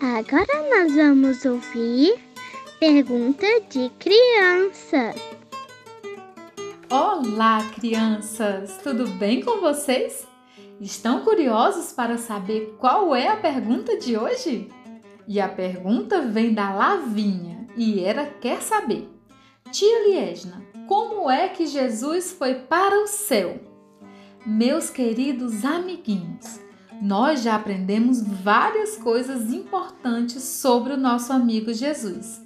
Agora nós vamos ouvir pergunta de criança. Olá, crianças! Tudo bem com vocês? Estão curiosos para saber qual é a pergunta de hoje? E a pergunta vem da Lavinha e ela quer saber: Tia Liesna, como é que Jesus foi para o céu? Meus queridos amiguinhos, nós já aprendemos várias coisas importantes sobre o nosso amigo Jesus.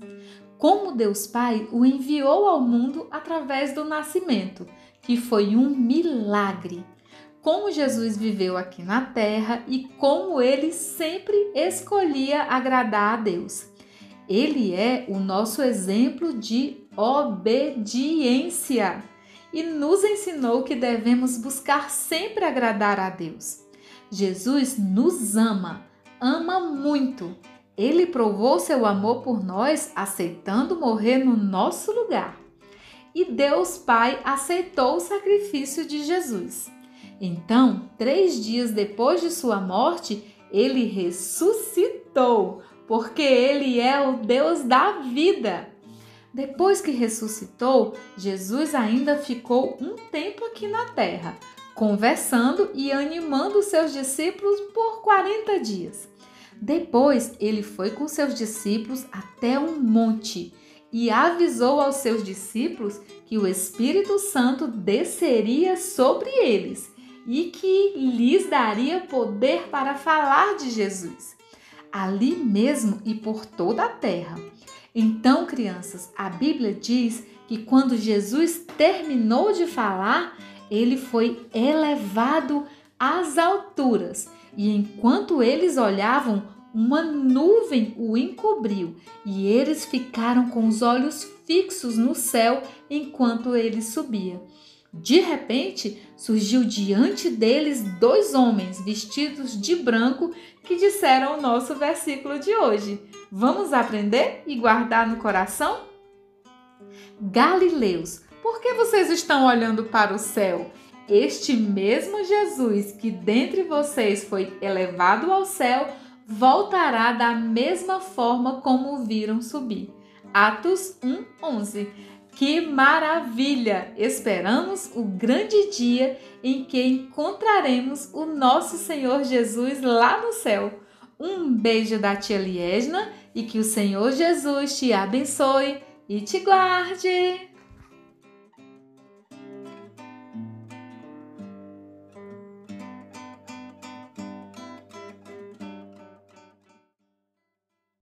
Como Deus Pai o enviou ao mundo através do nascimento, que foi um milagre. Como Jesus viveu aqui na terra e como ele sempre escolhia agradar a Deus. Ele é o nosso exemplo de obediência e nos ensinou que devemos buscar sempre agradar a Deus. Jesus nos ama, ama muito. Ele provou seu amor por nós aceitando morrer no nosso lugar. E Deus Pai aceitou o sacrifício de Jesus. Então, três dias depois de sua morte, ele ressuscitou, porque ele é o Deus da vida. Depois que ressuscitou, Jesus ainda ficou um tempo aqui na terra, conversando e animando seus discípulos por 40 dias. Depois, ele foi com seus discípulos até um monte e avisou aos seus discípulos que o Espírito Santo desceria sobre eles e que lhes daria poder para falar de Jesus, ali mesmo e por toda a terra. Então, crianças, a Bíblia diz que quando Jesus terminou de falar, ele foi elevado às alturas, e enquanto eles olhavam, uma nuvem o encobriu, e eles ficaram com os olhos fixos no céu enquanto ele subia. De repente, surgiu diante deles dois homens vestidos de branco que disseram o nosso versículo de hoje. Vamos aprender e guardar no coração? Galileus, por que vocês estão olhando para o céu? Este mesmo Jesus que dentre vocês foi elevado ao céu voltará da mesma forma como o viram subir. Atos 1:11. Que maravilha! Esperamos o grande dia em que encontraremos o nosso Senhor Jesus lá no céu. Um beijo da tia Liesna e que o Senhor Jesus te abençoe e te guarde.